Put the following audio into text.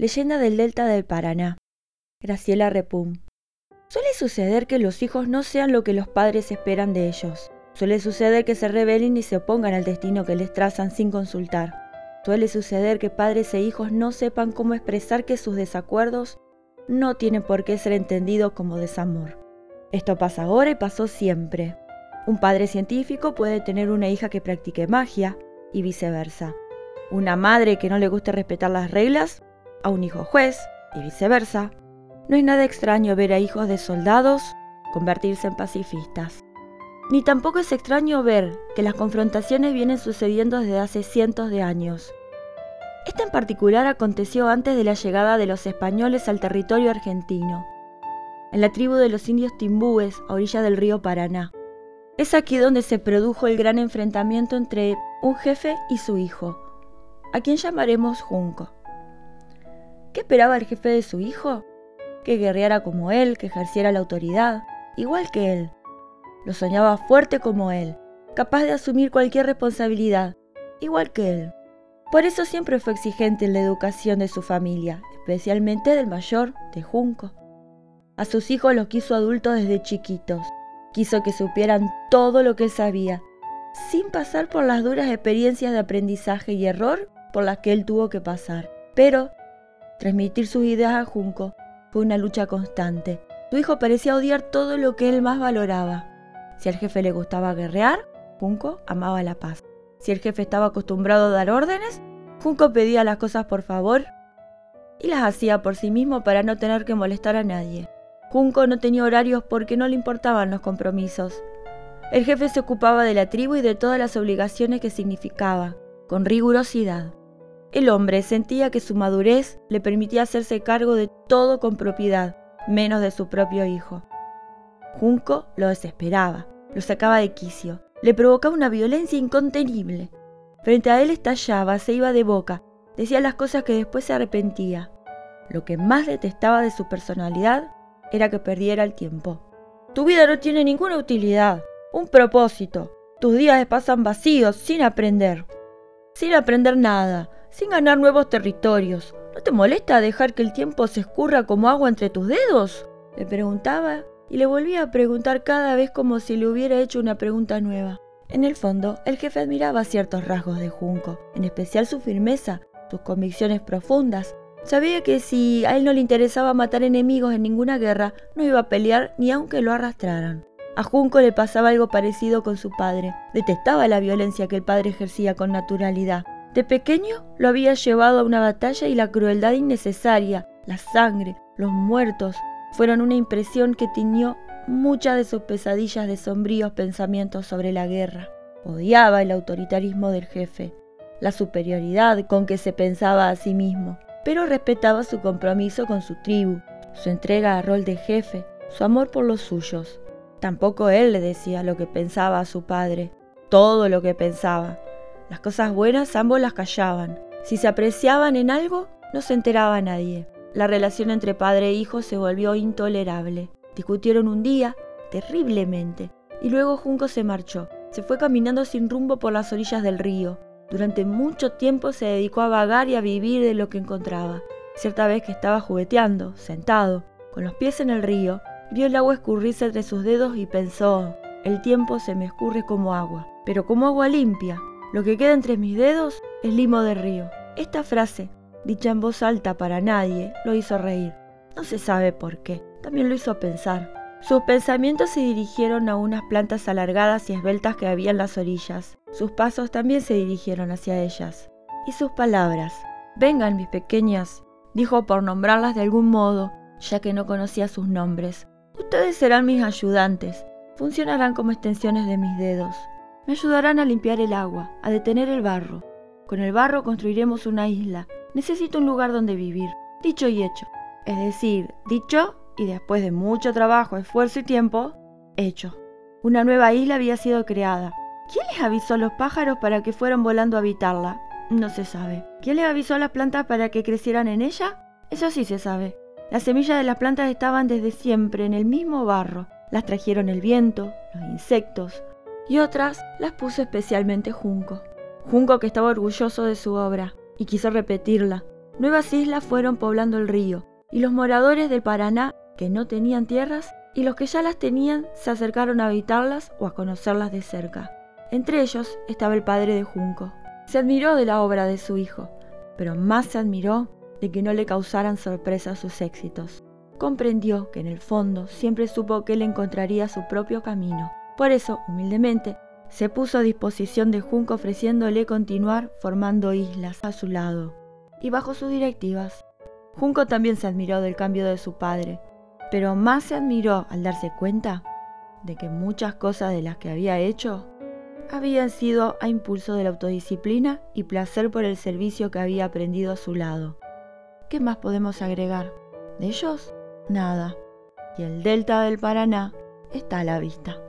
Leyenda del Delta del Paraná. Graciela Repum. Suele suceder que los hijos no sean lo que los padres esperan de ellos. Suele suceder que se rebelen y se opongan al destino que les trazan sin consultar. Suele suceder que padres e hijos no sepan cómo expresar que sus desacuerdos no tienen por qué ser entendidos como desamor. Esto pasa ahora y pasó siempre. Un padre científico puede tener una hija que practique magia y viceversa. Una madre que no le guste respetar las reglas a un hijo juez y viceversa. No es nada extraño ver a hijos de soldados convertirse en pacifistas. Ni tampoco es extraño ver que las confrontaciones vienen sucediendo desde hace cientos de años. Esta en particular aconteció antes de la llegada de los españoles al territorio argentino, en la tribu de los indios timbúes a orilla del río Paraná. Es aquí donde se produjo el gran enfrentamiento entre un jefe y su hijo, a quien llamaremos Junco. ¿Qué esperaba el jefe de su hijo? Que guerreara como él, que ejerciera la autoridad, igual que él. Lo soñaba fuerte como él, capaz de asumir cualquier responsabilidad, igual que él. Por eso siempre fue exigente en la educación de su familia, especialmente del mayor, de Junco. A sus hijos los quiso adultos desde chiquitos. Quiso que supieran todo lo que él sabía, sin pasar por las duras experiencias de aprendizaje y error por las que él tuvo que pasar. Pero transmitir sus ideas a Junco fue una lucha constante. Su hijo parecía odiar todo lo que él más valoraba. Si al jefe le gustaba guerrear, Junco amaba la paz. Si el jefe estaba acostumbrado a dar órdenes, Junco pedía las cosas por favor y las hacía por sí mismo para no tener que molestar a nadie. Junco no tenía horarios porque no le importaban los compromisos. El jefe se ocupaba de la tribu y de todas las obligaciones que significaba, con rigurosidad. El hombre sentía que su madurez le permitía hacerse cargo de todo con propiedad, menos de su propio hijo. Junco lo desesperaba, lo sacaba de quicio, le provocaba una violencia incontenible. Frente a él estallaba, se iba de boca, decía las cosas que después se arrepentía. Lo que más detestaba de su personalidad era que perdiera el tiempo. Tu vida no tiene ninguna utilidad, un propósito. Tus días pasan vacíos, sin aprender. Sin aprender nada, sin ganar nuevos territorios. ¿No te molesta dejar que el tiempo se escurra como agua entre tus dedos? Le preguntaba y le volvía a preguntar cada vez como si le hubiera hecho una pregunta nueva. En el fondo, el jefe admiraba ciertos rasgos de Junco, en especial su firmeza, sus convicciones profundas. Sabía que si a él no le interesaba matar enemigos en ninguna guerra, no iba a pelear ni aunque lo arrastraran. A Junco le pasaba algo parecido con su padre. Detestaba la violencia que el padre ejercía con naturalidad. De pequeño lo había llevado a una batalla y la crueldad innecesaria, la sangre, los muertos, fueron una impresión que tiñó muchas de sus pesadillas de sombríos pensamientos sobre la guerra. Odiaba el autoritarismo del jefe, la superioridad con que se pensaba a sí mismo, pero respetaba su compromiso con su tribu, su entrega al rol de jefe, su amor por los suyos. Tampoco él le decía lo que pensaba a su padre, todo lo que pensaba. Las cosas buenas ambos las callaban. Si se apreciaban en algo, no se enteraba nadie. La relación entre padre e hijo se volvió intolerable. Discutieron un día, terriblemente, y luego Junco se marchó. Se fue caminando sin rumbo por las orillas del río. Durante mucho tiempo se dedicó a vagar y a vivir de lo que encontraba. Cierta vez que estaba jugueteando, sentado, con los pies en el río, vio el agua escurrirse entre sus dedos y pensó, el tiempo se me escurre como agua, pero como agua limpia. Lo que queda entre mis dedos es limo de río. Esta frase dicha en voz alta para nadie, lo hizo reír. No se sabe por qué, también lo hizo pensar. Sus pensamientos se dirigieron a unas plantas alargadas y esbeltas que había en las orillas. Sus pasos también se dirigieron hacia ellas. Y sus palabras. Vengan, mis pequeñas, dijo por nombrarlas de algún modo, ya que no conocía sus nombres. Ustedes serán mis ayudantes. Funcionarán como extensiones de mis dedos. Me ayudarán a limpiar el agua, a detener el barro. Con el barro construiremos una isla, necesito un lugar donde vivir. Dicho y hecho. Es decir, dicho y después de mucho trabajo, esfuerzo y tiempo, hecho. Una nueva isla había sido creada. ¿Quién les avisó a los pájaros para que fueran volando a habitarla? No se sabe. ¿Quién les avisó a las plantas para que crecieran en ella? Eso sí se sabe. Las semillas de las plantas estaban desde siempre en el mismo barro. Las trajeron el viento, los insectos, y otras las puso especialmente Junco. Junco que estaba orgulloso de su obra y quiso repetirla. nuevas islas fueron poblando el río, y los moradores del Paraná, que no tenían tierras, y los que ya las tenían, se acercaron a habitarlas o a conocerlas de cerca. Entre ellos estaba el padre de Junco. Se admiró de la obra de su hijo, pero más se admiró de que no le causaran sorpresa sus éxitos. Comprendió que en el fondo siempre supo que él encontraría su propio camino. Por eso, humildemente, se puso a disposición de Junco ofreciéndole continuar formando islas a su lado. Y bajo sus directivas, Junco también se admiró del cambio de su padre, pero más se admiró al darse cuenta de que muchas cosas de las que había hecho habían sido a impulso de la autodisciplina y placer por el servicio que había aprendido a su lado. ¿Qué más podemos agregar? De ellos, nada. Y el delta del Paraná está a la vista.